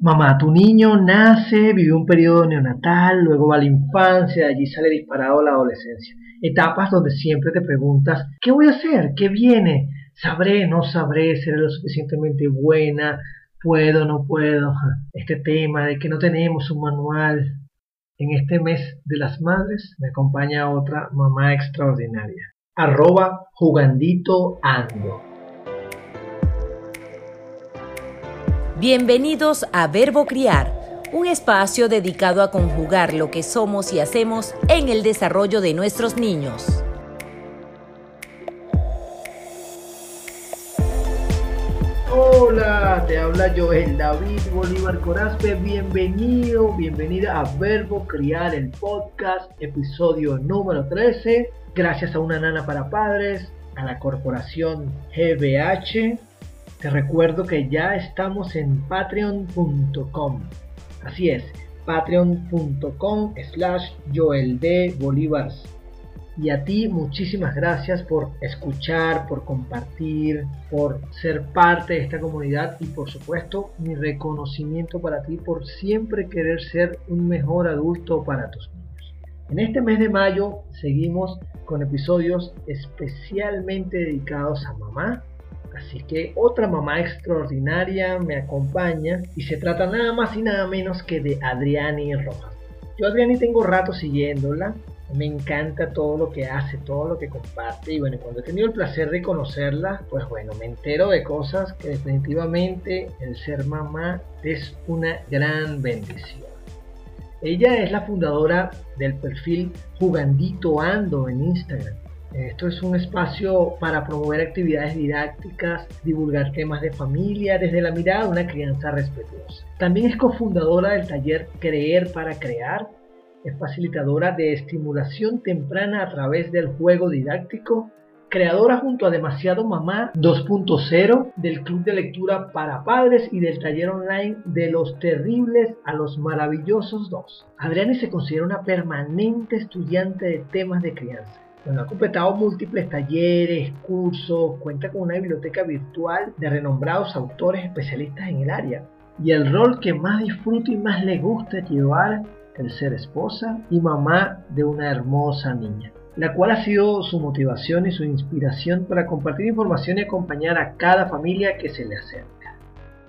Mamá, tu niño nace, vive un periodo neonatal, luego va a la infancia, de allí sale disparado la adolescencia. Etapas donde siempre te preguntas, ¿qué voy a hacer? ¿Qué viene? ¿Sabré? ¿No sabré? ¿Seré lo suficientemente buena? ¿Puedo? ¿No puedo? Este tema de que no tenemos un manual. En este mes de las madres me acompaña otra mamá extraordinaria. Arroba jugandito ando. Bienvenidos a Verbo Criar, un espacio dedicado a conjugar lo que somos y hacemos en el desarrollo de nuestros niños. Hola, te habla Joel David Bolívar Corazpe. Bienvenido, bienvenida a Verbo Criar, el podcast, episodio número 13. Gracias a una nana para padres, a la corporación GBH te recuerdo que ya estamos en patreon.com. Así es, patreon.com slash Joel. Y a ti muchísimas gracias por escuchar, por compartir, por ser parte de esta comunidad y por supuesto mi reconocimiento para ti por siempre querer ser un mejor adulto para tus niños. En este mes de mayo seguimos con episodios especialmente dedicados a mamá Así que otra mamá extraordinaria me acompaña y se trata nada más y nada menos que de Adriani Rojas. Yo Adriani tengo rato siguiéndola, me encanta todo lo que hace, todo lo que comparte y bueno, cuando he tenido el placer de conocerla, pues bueno, me entero de cosas que definitivamente el ser mamá es una gran bendición. Ella es la fundadora del perfil Jugandito Ando en Instagram esto es un espacio para promover actividades didácticas, divulgar temas de familia desde la mirada de una crianza respetuosa. También es cofundadora del taller Creer para Crear, es facilitadora de estimulación temprana a través del juego didáctico, creadora junto a Demasiado Mamá 2.0 del Club de Lectura para Padres y del taller online de los terribles a los maravillosos 2. Adriani se considera una permanente estudiante de temas de crianza ha completado múltiples talleres, cursos, cuenta con una biblioteca virtual de renombrados autores especialistas en el área. Y el rol que más disfruta y más le gusta llevar el ser esposa y mamá de una hermosa niña, la cual ha sido su motivación y su inspiración para compartir información y acompañar a cada familia que se le acerca.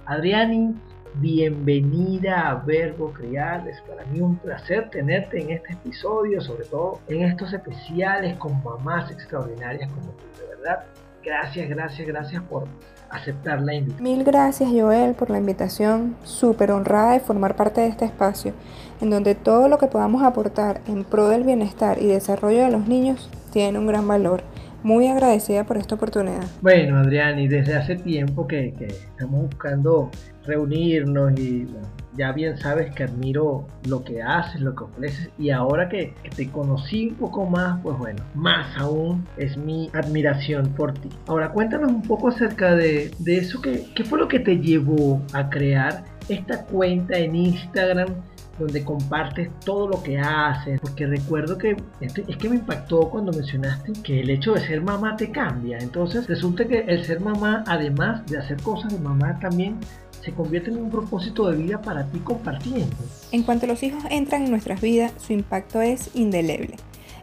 Adriani Bienvenida a Verbo Criar. Es para mí un placer tenerte en este episodio, sobre todo en estos especiales con mamás extraordinarias como tú. De verdad, gracias, gracias, gracias por aceptar la invitación. Mil gracias Joel por la invitación, súper honrada de formar parte de este espacio, en donde todo lo que podamos aportar en pro del bienestar y desarrollo de los niños tiene un gran valor muy agradecida por esta oportunidad. Bueno, Adrián, y desde hace tiempo que, estamos buscando reunirnos y ya bien sabes que admiro lo que haces, lo que ofreces y ahora que, te conocí un poco más, pues bueno, más aún es mi admiración por ti. Ahora cuéntanos un poco acerca de, de eso, que, ¿qué fue lo que te llevó a crear esta cuenta en Instagram donde compartes todo lo que haces, porque recuerdo que este, es que me impactó cuando mencionaste que el hecho de ser mamá te cambia, entonces resulta que el ser mamá, además de hacer cosas de mamá, también se convierte en un propósito de vida para ti compartiendo. En cuanto los hijos entran en nuestras vidas, su impacto es indeleble.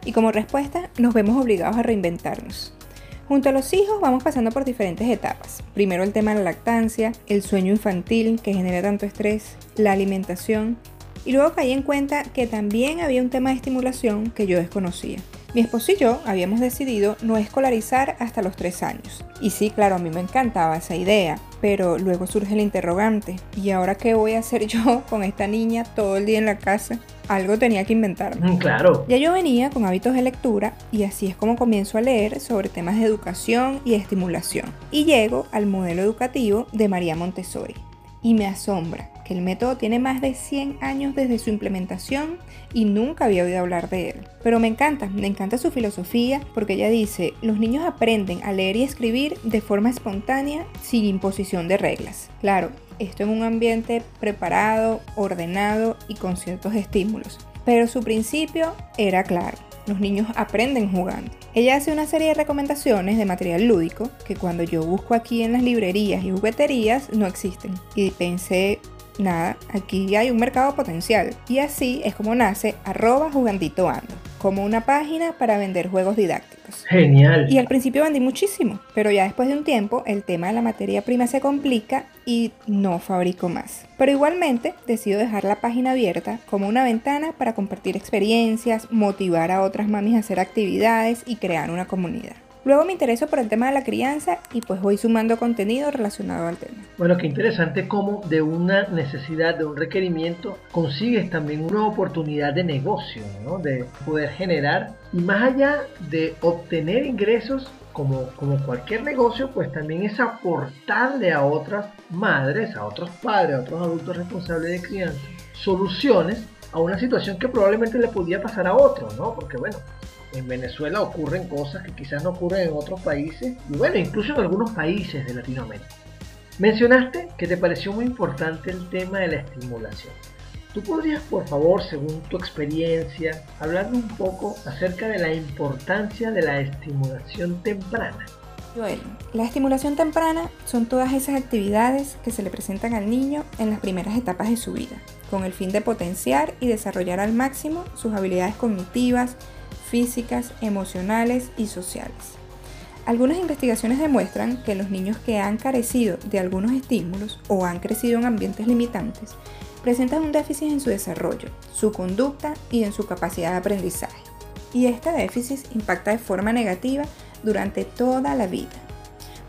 Y como respuesta, nos vemos obligados a reinventarnos. Junto a los hijos vamos pasando por diferentes etapas. Primero el tema de la lactancia, el sueño infantil que genera tanto estrés, la alimentación, y luego caí en cuenta que también había un tema de estimulación que yo desconocía. Mi esposo y yo habíamos decidido no escolarizar hasta los tres años. Y sí, claro, a mí me encantaba esa idea, pero luego surge el interrogante, ¿y ahora qué voy a hacer yo con esta niña todo el día en la casa? Algo tenía que inventarme. Mm, claro. Ya yo venía con hábitos de lectura y así es como comienzo a leer sobre temas de educación y estimulación. Y llego al modelo educativo de María Montessori. Y me asombra que el método tiene más de 100 años desde su implementación y nunca había oído hablar de él. Pero me encanta, me encanta su filosofía porque ella dice, los niños aprenden a leer y escribir de forma espontánea sin imposición de reglas. Claro, esto en un ambiente preparado, ordenado y con ciertos estímulos. Pero su principio era claro. Los niños aprenden jugando. Ella hace una serie de recomendaciones de material lúdico que cuando yo busco aquí en las librerías y jugueterías no existen. Y pensé, nada, aquí hay un mercado potencial. Y así es como nace arroba jugandito ando, como una página para vender juegos didácticos. Genial. Y al principio vendí muchísimo, pero ya después de un tiempo el tema de la materia prima se complica y no fabrico más. Pero igualmente decido dejar la página abierta como una ventana para compartir experiencias, motivar a otras mamis a hacer actividades y crear una comunidad. Luego me intereso por el tema de la crianza y pues voy sumando contenido relacionado al tema. Bueno, qué interesante cómo de una necesidad, de un requerimiento, consigues también una oportunidad de negocio, ¿no? De poder generar y más allá de obtener ingresos, como, como, cualquier negocio, pues también es aportarle a otras madres, a otros padres, a otros adultos responsables de crianza, soluciones a una situación que probablemente le podía pasar a otro, ¿no? Porque bueno, en Venezuela ocurren cosas que quizás no ocurren en otros países, y bueno, incluso en algunos países de Latinoamérica. Mencionaste que te pareció muy importante el tema de la estimulación. ¿Tú podrías, por favor, según tu experiencia, hablarme un poco acerca de la importancia de la estimulación temprana? Joel, la estimulación temprana son todas esas actividades que se le presentan al niño en las primeras etapas de su vida, con el fin de potenciar y desarrollar al máximo sus habilidades cognitivas, físicas, emocionales y sociales. Algunas investigaciones demuestran que los niños que han carecido de algunos estímulos o han crecido en ambientes limitantes presentan un déficit en su desarrollo, su conducta y en su capacidad de aprendizaje. Y este déficit impacta de forma negativa durante toda la vida.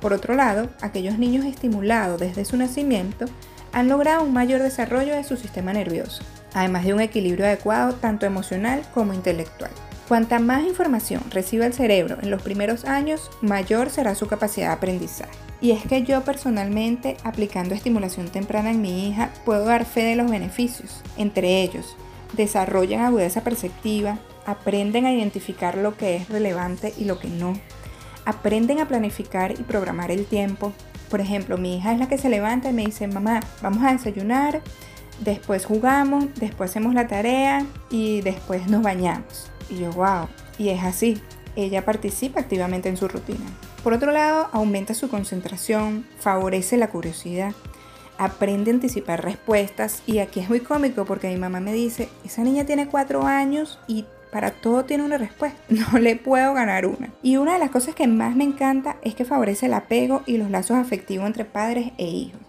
Por otro lado, aquellos niños estimulados desde su nacimiento han logrado un mayor desarrollo de su sistema nervioso, además de un equilibrio adecuado tanto emocional como intelectual. Cuanta más información reciba el cerebro en los primeros años, mayor será su capacidad de aprendizaje. Y es que yo personalmente, aplicando estimulación temprana en mi hija, puedo dar fe de los beneficios. Entre ellos, desarrollan agudeza perceptiva, aprenden a identificar lo que es relevante y lo que no, aprenden a planificar y programar el tiempo. Por ejemplo, mi hija es la que se levanta y me dice, mamá, vamos a desayunar, después jugamos, después hacemos la tarea y después nos bañamos. Y yo, wow, y es así, ella participa activamente en su rutina. Por otro lado, aumenta su concentración, favorece la curiosidad, aprende a anticipar respuestas y aquí es muy cómico porque mi mamá me dice, esa niña tiene cuatro años y para todo tiene una respuesta, no le puedo ganar una. Y una de las cosas que más me encanta es que favorece el apego y los lazos afectivos entre padres e hijos.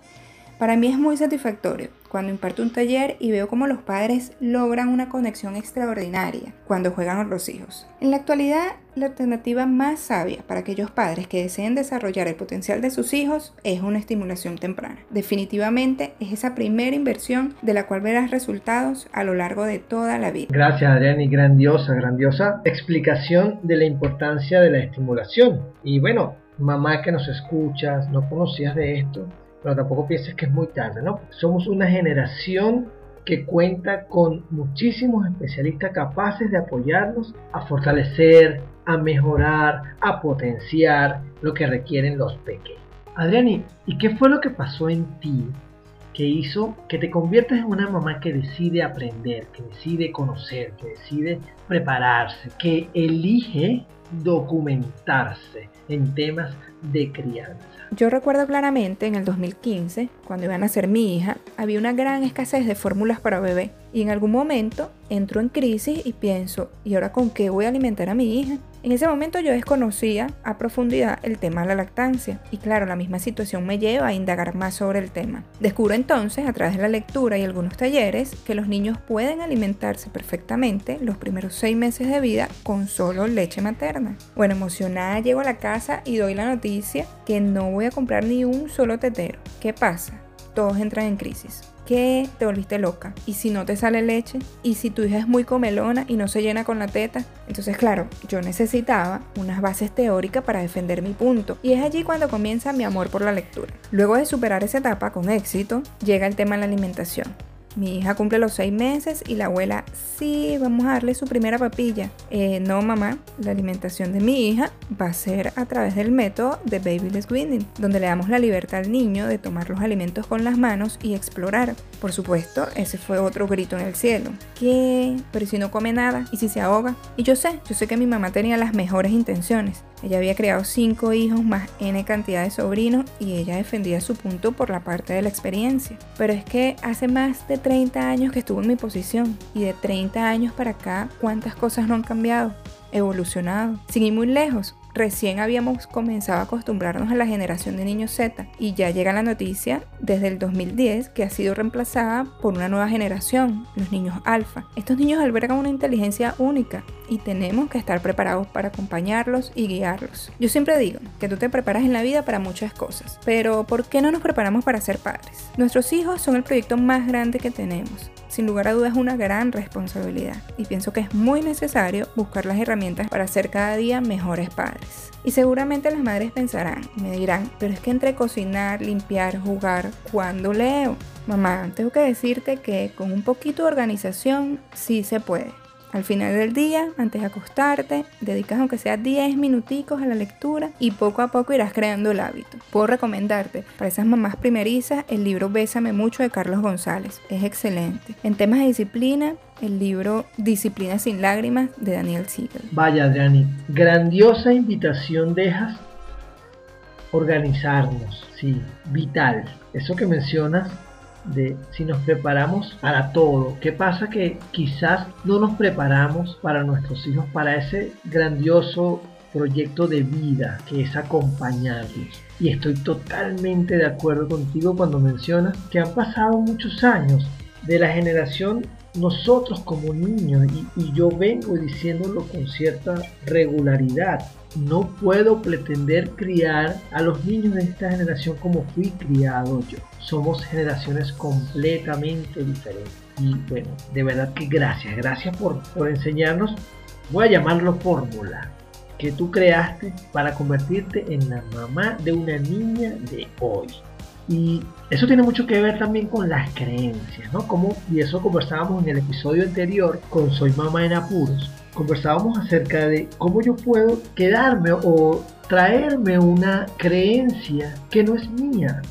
Para mí es muy satisfactorio cuando imparto un taller y veo cómo los padres logran una conexión extraordinaria cuando juegan con los hijos. En la actualidad, la alternativa más sabia para aquellos padres que deseen desarrollar el potencial de sus hijos es una estimulación temprana. Definitivamente es esa primera inversión de la cual verás resultados a lo largo de toda la vida. Gracias Adrián y grandiosa, grandiosa explicación de la importancia de la estimulación. Y bueno, mamá que nos escuchas, no conocías de esto, pero tampoco pienses que es muy tarde, ¿no? Somos una generación que cuenta con muchísimos especialistas capaces de apoyarnos a fortalecer, a mejorar, a potenciar lo que requieren los pequeños. Adriani, ¿y qué fue lo que pasó en ti que hizo que te conviertas en una mamá que decide aprender, que decide conocer, que decide prepararse, que elige documentarse en temas de crianza? Yo recuerdo claramente en el 2015, cuando iba a nacer mi hija, había una gran escasez de fórmulas para bebé. Y en algún momento entro en crisis y pienso, ¿y ahora con qué voy a alimentar a mi hija? En ese momento yo desconocía a profundidad el tema de la lactancia y claro, la misma situación me lleva a indagar más sobre el tema. Descubro entonces, a través de la lectura y algunos talleres, que los niños pueden alimentarse perfectamente los primeros seis meses de vida con solo leche materna. Bueno, emocionada llego a la casa y doy la noticia que no voy a comprar ni un solo tetero. ¿Qué pasa? Todos entran en crisis que te volviste loca. Y si no te sale leche, y si tu hija es muy comelona y no se llena con la teta, entonces claro, yo necesitaba unas bases teóricas para defender mi punto. Y es allí cuando comienza mi amor por la lectura. Luego de superar esa etapa con éxito, llega el tema de la alimentación. Mi hija cumple los seis meses y la abuela, sí, vamos a darle su primera papilla. Eh, no, mamá, la alimentación de mi hija va a ser a través del método de Babyless Weaning, donde le damos la libertad al niño de tomar los alimentos con las manos y explorar. Por supuesto, ese fue otro grito en el cielo. ¿Qué? Pero si no come nada y si se ahoga. Y yo sé, yo sé que mi mamá tenía las mejores intenciones, Ella había creado cinco hijos más N cantidad de sobrinos y ella defendía su punto por la parte de la experiencia. Pero es que hace más de 30 años que estuvo en mi posición y de 30 años para acá, ¿cuántas cosas no han cambiado? Evolucionado. Sin ir muy lejos, recién habíamos comenzado a acostumbrarnos a la generación de niños Z y ya llega la noticia desde el 2010 que ha sido reemplazada por una nueva generación, los niños alfa. Estos niños albergan una inteligencia única y tenemos que estar preparados para acompañarlos y guiarlos. Yo siempre digo que tú te preparas en la vida para muchas cosas, pero ¿por qué no nos preparamos para ser padres? Nuestros hijos son el proyecto más grande que tenemos. Sin lugar a dudas una gran responsabilidad y pienso que es muy necesario buscar las herramientas para ser cada día mejores padres. Y seguramente las madres pensarán y me dirán, pero es que entre cocinar, limpiar, jugar, ¿cuándo leo? Mamá, tengo que decirte que con un poquito de organización sí se puede. Al final del día, antes de acostarte, dedicas aunque sea 10 minuticos a la lectura y poco a poco irás creando el hábito. Puedo recomendarte para esas mamás primerizas el libro Bésame mucho de Carlos González. Es excelente. En temas de disciplina, el libro Disciplina sin lágrimas de Daniel Siegel. Vaya, Adriani, grandiosa invitación dejas organizarnos, sí, vital. Eso que mencionas de si nos preparamos para todo. ¿Qué pasa? Que quizás no nos preparamos para nuestros hijos, para ese grandioso proyecto de vida que es acompañarlos. Y estoy totalmente de acuerdo contigo cuando mencionas que han pasado muchos años de la generación nosotros como niños y, y yo vengo diciéndolo con cierta regularidad no puedo pretender criar a los niños de esta generación como fui criado yo. Somos generaciones completamente diferentes. Y bueno, de verdad que gracias, gracias por, por enseñarnos, voy a llamarlo fórmula, que tú creaste para convertirte en la mamá de una niña de hoy. Y eso tiene mucho que ver también con las creencias, ¿no? Como, y eso conversábamos en el episodio anterior con Soy Mamá en Apuros. Conversábamos acerca de cómo yo puedo quedarme o traerme una creencia que no es mía.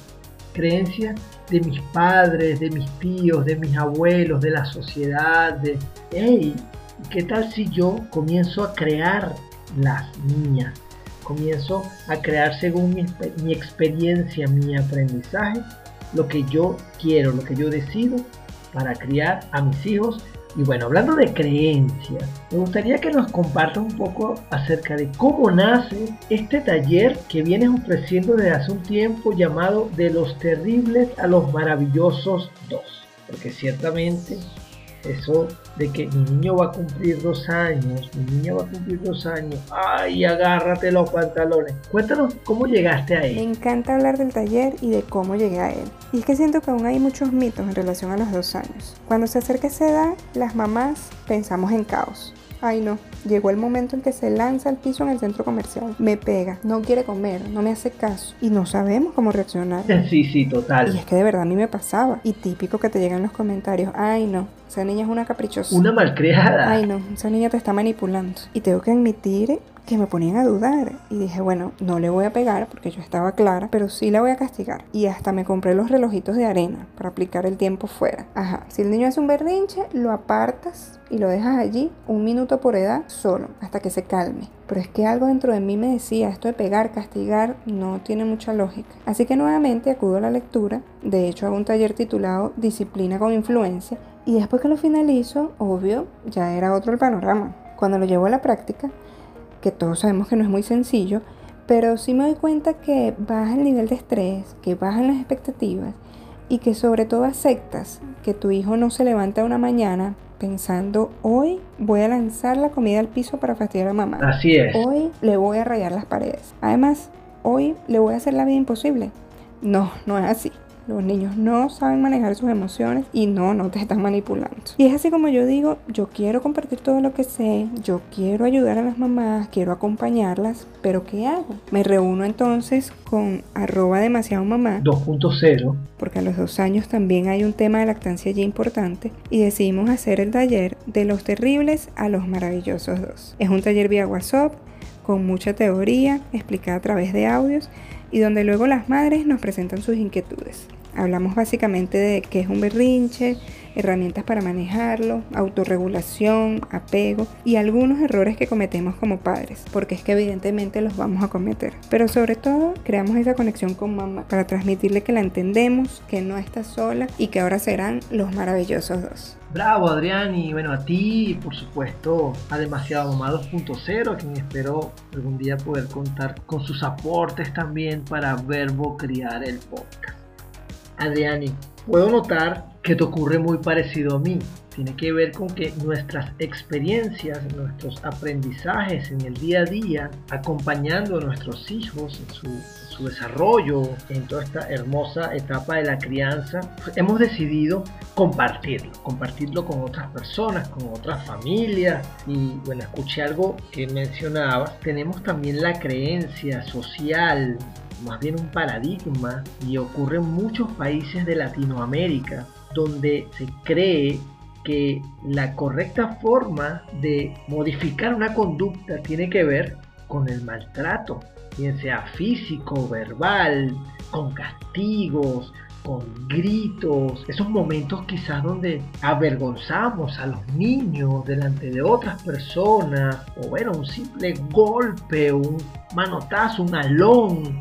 Creencia de mis padres, de mis tíos, de mis abuelos, de la sociedad, de, ¿qué tal si yo comienzo a crear las mías? comienzo a crear según mi, experiencia, mi aprendizaje, lo que yo quiero, lo que yo decido para criar a mis hijos. Y bueno, hablando de creencias, me gustaría que nos compartas un poco acerca de cómo nace este taller que vienes ofreciendo desde hace un tiempo llamado De los terribles a los maravillosos dos. Porque ciertamente eso de que mi niño va a cumplir dos años, mi niña va a cumplir dos años, ay, agárrate los pantalones. Cuéntanos cómo llegaste a él. Me encanta hablar del taller y de cómo llegué a él. Y es que siento que aún hay muchos mitos en relación a los dos años. Cuando se acerca esa edad, las mamás pensamos en caos. Ay no, llegó el momento en que se lanza al piso en el centro comercial, me pega, no quiere comer, no me hace caso y no sabemos cómo reaccionar. Sí, sí, total. Y es que de verdad a mí me pasaba. Y típico que te llegan los comentarios, ay no, esa niña es una caprichosa. Una malcriada. Ay no, esa niña te está manipulando. Y tengo que admitir que me ponían a dudar y dije, bueno, no le voy a pegar porque yo estaba clara, pero sí la voy a castigar. Y hasta me compré los relojitos de arena para aplicar el tiempo fuera. Ajá, si el niño hace un berrinche, lo apartas y lo dejas allí un minuto por edad solo, hasta que se calme. Pero es que algo dentro de mí me decía, esto de pegar, castigar, no tiene mucha lógica. Así que nuevamente acudo a la lectura, de hecho hago un taller titulado Disciplina con Influencia, y después que lo finalizo, obvio, ya era otro el panorama. Cuando lo llevo a la práctica, que todos sabemos que no es muy sencillo, pero sí me doy cuenta que baja el nivel de estrés, que bajan las expectativas y que sobre todo aceptas que tu hijo no se levanta una mañana pensando hoy voy a lanzar la comida al piso para fastidiar a mamá. Así es. Hoy le voy a rayar las paredes. Además, hoy le voy a hacer la vida imposible. No, no es así. Los niños no saben manejar sus emociones y no, no te están manipulando. Y es así como yo digo, yo quiero compartir todo lo que sé, yo quiero ayudar a las mamás, quiero acompañarlas, pero ¿qué hago? Me reúno entonces con arroba demasiado mamá 2.0 porque a los dos años también hay un tema de lactancia allí importante y decidimos hacer el taller de los terribles a los maravillosos dos. Es un taller vía WhatsApp con mucha teoría explicada a través de audios y donde luego las madres nos presentan sus inquietudes. Hablamos básicamente de qué es un berrinche, herramientas para manejarlo, autorregulación, apego y algunos errores que cometemos como padres, porque es que evidentemente los vamos a cometer. Pero sobre todo, creamos esa conexión con mamá para transmitirle que la entendemos, que no está sola y que ahora serán los maravillosos dos. Bravo Adrián y bueno a ti y por supuesto a Demasiado Mamá 2.0 a quien espero algún día poder contar con sus aportes también para Verbo Criar el podcast. Adriani, puedo notar que te ocurre muy parecido a mí. Tiene que ver con que nuestras experiencias, nuestros aprendizajes en el día a día, acompañando a nuestros hijos en su, desarrollo, en toda esta hermosa etapa de la crianza, pues hemos decidido compartirlo, compartirlo con otras personas, con otras familias. Y bueno, escuché algo que mencionabas, tenemos también la creencia social más bien un paradigma y ocurre en muchos países de Latinoamérica donde se cree que la correcta forma de modificar una conducta tiene que ver con el maltrato, bien sea físico, verbal, con castigos, con gritos, esos momentos quizás donde avergonzamos a los niños delante de otras personas, o bueno, un simple golpe, un manotazo, un alón,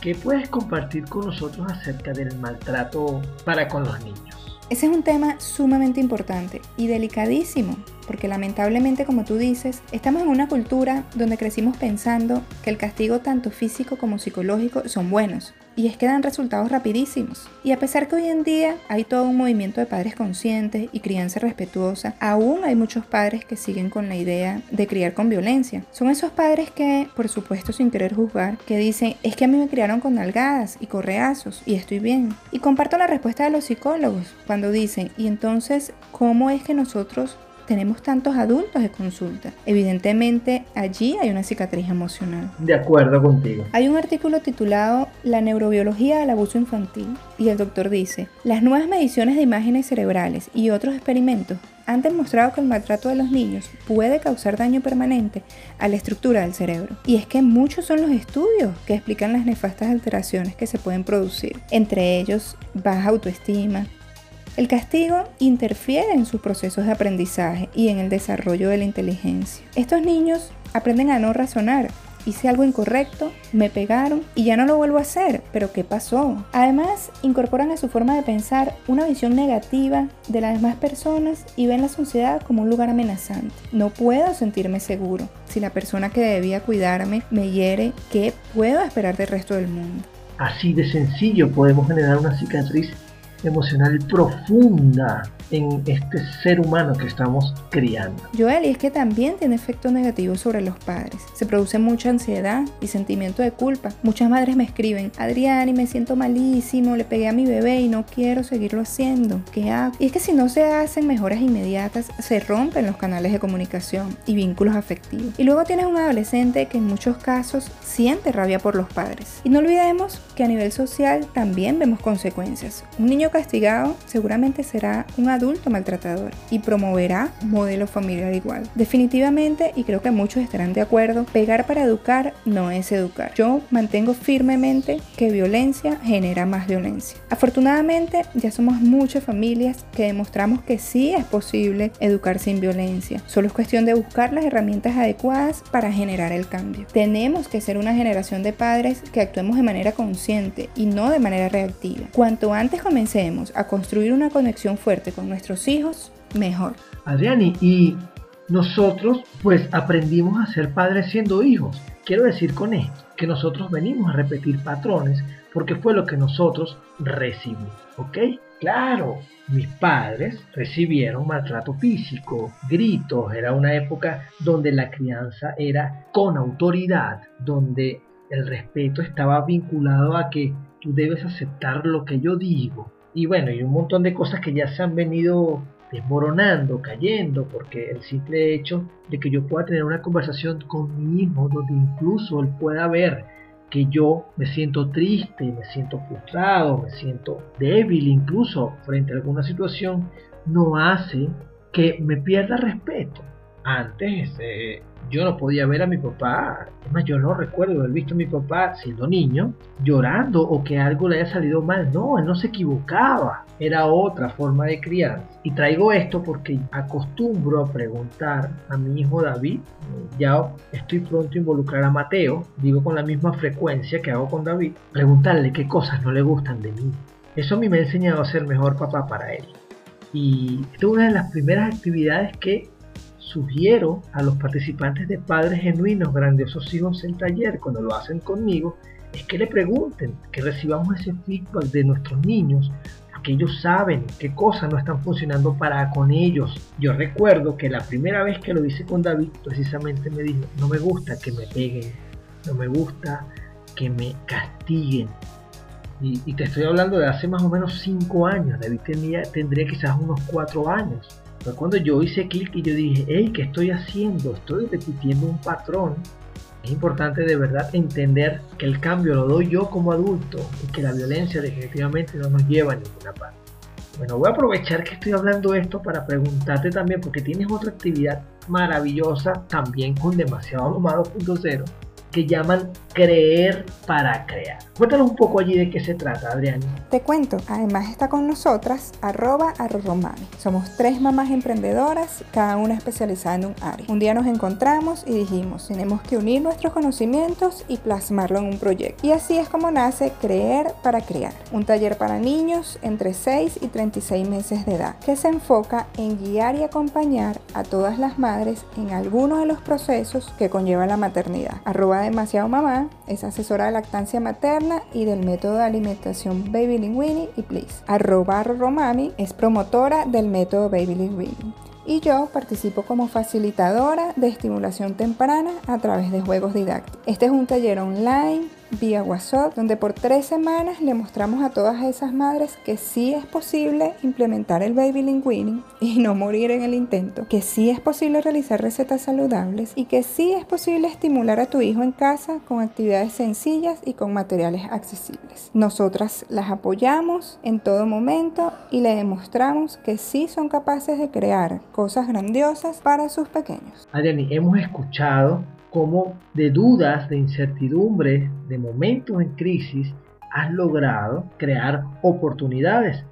¿Qué puedes compartir con nosotros acerca del maltrato para con los niños? Ese es un tema sumamente importante y delicadísimo, porque lamentablemente, como tú dices, estamos en una cultura donde crecimos pensando que el castigo tanto físico como psicológico son buenos, y es que dan resultados rapidísimos. Y a pesar que hoy en día hay todo un movimiento de padres conscientes y crianza respetuosa, aún hay muchos padres que siguen con la idea de criar con violencia. Son esos padres que, por supuesto sin querer juzgar, que dicen, es que a mí me criaron con nalgadas y correazos y estoy bien. Y comparto la respuesta de los psicólogos cuando dicen, y entonces, ¿cómo es que nosotros tenemos tantos adultos de consulta. Evidentemente allí hay una cicatriz emocional. De acuerdo contigo. Hay un artículo titulado La neurobiología del abuso infantil y el doctor dice, las nuevas mediciones de imágenes cerebrales y otros experimentos han demostrado que el maltrato de los niños puede causar daño permanente a la estructura del cerebro. Y es que muchos son los estudios que explican las nefastas alteraciones que se pueden producir, entre ellos baja autoestima, el castigo interfiere en sus procesos de aprendizaje y en el desarrollo de la inteligencia. Estos niños aprenden a no razonar. Hice algo incorrecto, me pegaron y ya no lo vuelvo a hacer, pero ¿qué pasó? Además, incorporan a su forma de pensar una visión negativa de las demás personas y ven la sociedad como un lugar amenazante. No puedo sentirme seguro. Si la persona que debía cuidarme me hiere, ¿qué puedo esperar del resto del mundo? Así de sencillo podemos generar una cicatriz emocional profunda en este ser humano que estamos criando. Joel, y es que también tiene efectos negativos sobre los padres. Se produce mucha ansiedad y sentimiento de culpa. Muchas madres me escriben, Adrián, y me siento malísimo, le pegué a mi bebé y no quiero seguirlo haciendo. ¿Qué hago? Y es que si no se hacen mejoras inmediatas, se rompen los canales de comunicación y vínculos afectivos. Y luego tienes un adolescente que en muchos casos siente rabia por los padres. Y no olvidemos que a nivel social también vemos consecuencias. Un niño castigado seguramente será un adulto maltratador y promoverá un modelo familiar igual. Definitivamente, y creo que muchos estarán de acuerdo, pegar para educar no es educar. Yo mantengo firmemente que violencia genera más violencia. Afortunadamente, ya somos muchas familias que demostramos que sí es posible educar sin violencia. Solo es cuestión de buscar las herramientas adecuadas para generar el cambio. Tenemos que ser una generación de padres que actuemos de manera consciente y no de manera reactiva. Cuanto antes comencemos a construir una conexión fuerte con nuestros hijos, mejor. Adriani, y nosotros pues aprendimos a ser padres siendo hijos. Quiero decir con esto que nosotros venimos a repetir patrones porque fue lo que nosotros recibimos, ¿ok? Claro, mis padres recibieron maltrato físico, gritos, era una época donde la crianza era con autoridad, donde el respeto estaba vinculado a que tú debes aceptar lo que yo digo, y bueno, y un montón de cosas que ya se han venido desmoronando, cayendo, porque el simple hecho de que yo pueda tener una conversación con mi hijo donde incluso él pueda ver que yo me siento triste, me siento frustrado, me siento débil incluso frente a alguna situación, no hace que me pierda respeto antes eh, yo no podía ver a mi papá, es más, yo no recuerdo haber visto a mi papá siendo niño llorando o que algo le haya salido mal. No, él no se equivocaba, era otra forma de criar. Y traigo esto porque acostumbro a preguntar a mi hijo David, ya estoy pronto a involucrar a Mateo, digo con la misma frecuencia que hago con David, preguntarle qué cosas no le gustan de mí. Eso a mí me ha enseñado a ser mejor papá para él. Y esta es una de las primeras actividades que sugiero a los participantes de Padres Genuinos, Grandiosos Hijos en Taller, cuando lo hacen conmigo, es que le pregunten, que recibamos ese feedback de nuestros niños, porque ellos saben qué cosas no están funcionando para con ellos. Yo recuerdo que la primera vez que lo hice con David, precisamente me dijo, no me gusta que me peguen, no me gusta que me castiguen. Y, te estoy hablando de hace más o menos 5 años, David tenía, tendría quizás unos 4 años. Fue cuando yo hice clic y yo dije, hey, ¿qué estoy haciendo? Estoy repitiendo un patrón. Es importante de verdad entender que el cambio lo doy yo como adulto y que la violencia definitivamente no nos lleva a ninguna parte. Bueno, voy a aprovechar que estoy hablando esto para preguntarte también, porque tienes otra actividad maravillosa también con demasiado amado 2.0 que llaman Creer para Crear. Cuéntanos un poco allí de qué se trata, Adrián. Te cuento, además está con nosotras arroba arromami. Somos tres mamás emprendedoras, cada una especializada en un área. Un día nos encontramos y dijimos, tenemos que unir nuestros conocimientos y plasmarlo en un proyecto. Y así es como nace Creer para Crear, un taller para niños entre 6 y 36 meses de edad, que se enfoca en guiar y acompañar a todas las madres en algunos de los procesos que conlleva la maternidad. Demasiado mamá, es asesora de lactancia materna y del método de alimentación Baby Linguini y Please. Arroba Romami es promotora del método Baby Linguini. Y yo participo como facilitadora de estimulación temprana a través de juegos didácticos. Este es un taller online vía WhatsApp, donde por tres semanas le mostramos a todas esas madres que sí es posible implementar el baby linguini y no morir en el intento, que sí es posible realizar recetas saludables y que sí es posible estimular a tu hijo en casa con actividades sencillas y con materiales accesibles. Nosotras las apoyamos en todo momento y le demostramos que sí son capaces de crear cosas grandiosas para sus pequeños. Adriani, hemos escuchado cómo de dudas, de incertidumbre, de momentos en crisis, has logrado crear oportunidades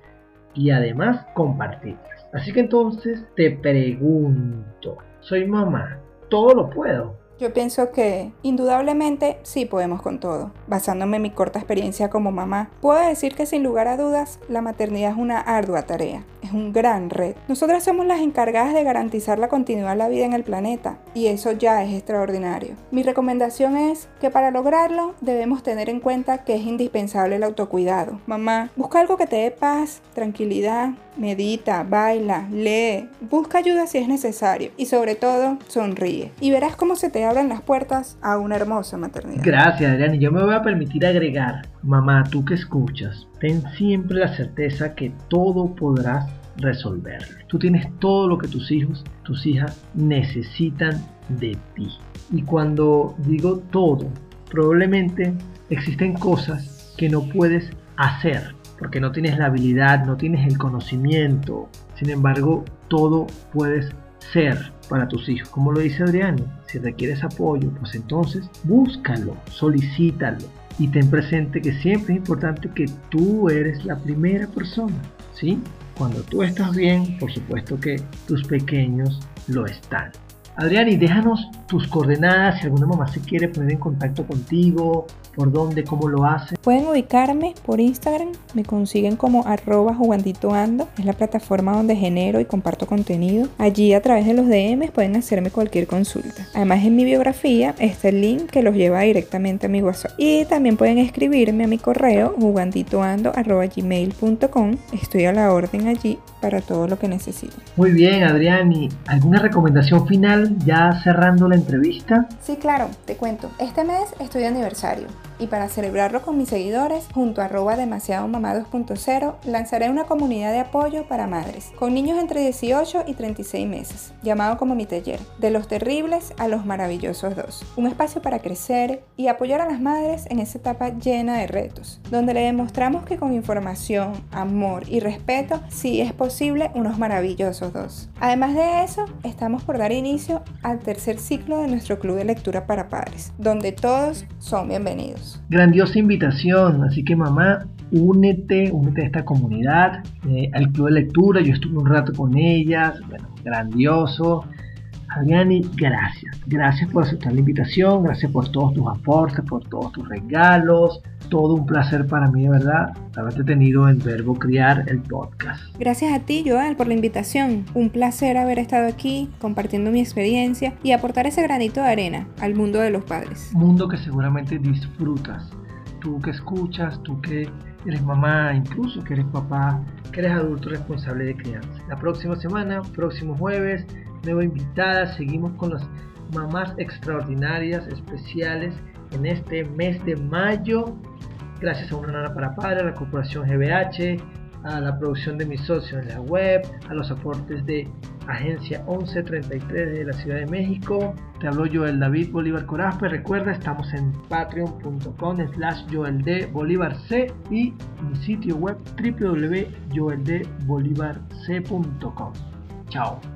y además compartirlas. Así que entonces te pregunto, soy mamá, todo lo puedo. Yo pienso que indudablemente sí podemos con todo. Basándome en mi corta experiencia como mamá, puedo decir que sin lugar a dudas la maternidad es una ardua tarea es un gran reto. Nosotras somos las encargadas de garantizar la continuidad de la vida en el planeta y eso ya es extraordinario. Mi recomendación es que para lograrlo debemos tener en cuenta que es indispensable el autocuidado. Mamá, busca algo que te dé paz, tranquilidad, medita, baila, lee, busca ayuda si es necesario y sobre todo sonríe y verás cómo se te abren las puertas a una hermosa maternidad. Gracias Adrián y yo me voy a permitir agregar, mamá, tú que escuchas, ten siempre la certeza que todo podrás resolverlo. Tú tienes todo lo que tus hijos, tus hijas necesitan de ti. Y cuando digo todo, probablemente existen cosas que no puedes hacer porque no tienes la habilidad, no tienes el conocimiento. Sin embargo, todo puedes ser para tus hijos. Como lo dice Adrián, si requieres apoyo, pues entonces búscalo, solicítalo y ten presente que siempre es importante que tú eres la primera persona, ¿sí? Cuando tú estás bien, por supuesto que tus pequeños lo están. Adrián, y déjanos tus coordenadas si alguna mamá se quiere poner en contacto contigo, por dónde, cómo lo hace. Pueden ubicarme por Instagram, me consiguen como arroba juganditoando, es la plataforma donde genero y comparto contenido. Allí a través de los DMs pueden hacerme cualquier consulta. Además en mi biografía está el link que los lleva directamente a mi WhatsApp. Y también pueden escribirme a mi correo juganditoando.gmail.com. Estoy a la orden allí para todo lo que necesiten. Muy bien, Adrián, ¿y alguna recomendación final ya cerrando la entrevista? Sí, claro, te cuento. Este mes estoy de aniversario y para celebrarlo con mis seguidores, junto a arroba demasiado mamá 2.0, lanzaré una comunidad de apoyo para madres, con niños entre 18 y 36 meses, llamado como mi taller, de los terribles a los maravillosos dos. Un espacio para crecer y apoyar a las madres en esa etapa llena de retos, donde le demostramos que con información, amor y respeto sí es posible unos maravillosos dos. Además de eso, estamos por dar inicio al tercer ciclo de nuestro club de lectura para padres, donde todos son bienvenidos. Grandiosa invitación, así que mamá, únete, únete a esta comunidad, eh, al club de lectura, yo estuve un rato con ellas, bueno, grandioso. Adriani, gracias. Gracias por aceptar la invitación, gracias por todos tus aportes, por todos tus regalos. Todo un placer para mí, de verdad, haberte tenido en Verbo Criar el podcast. Gracias a ti, Joel, por la invitación. Un placer haber estado aquí compartiendo mi experiencia y aportar ese granito de arena al mundo de los padres. Mundo que seguramente disfrutas. Tú que escuchas, tú que eres mamá, incluso que eres papá, que eres adulto responsable de crianza. La próxima semana, próximo jueves, nueva invitada, seguimos con las mamás extraordinarias, especiales en este mes de mayo. Gracias a Una Nana para Padre, a la Corporación GBH, a la producción de mi socio en la web, a los aportes de Agencia 1133 de la Ciudad de México. Te hablo Joel David Bolívar Corazpe. Recuerda, estamos en patreon.com slash Joel. Bolívar C y mi sitio web www.joeldbolivarc.com. Chao.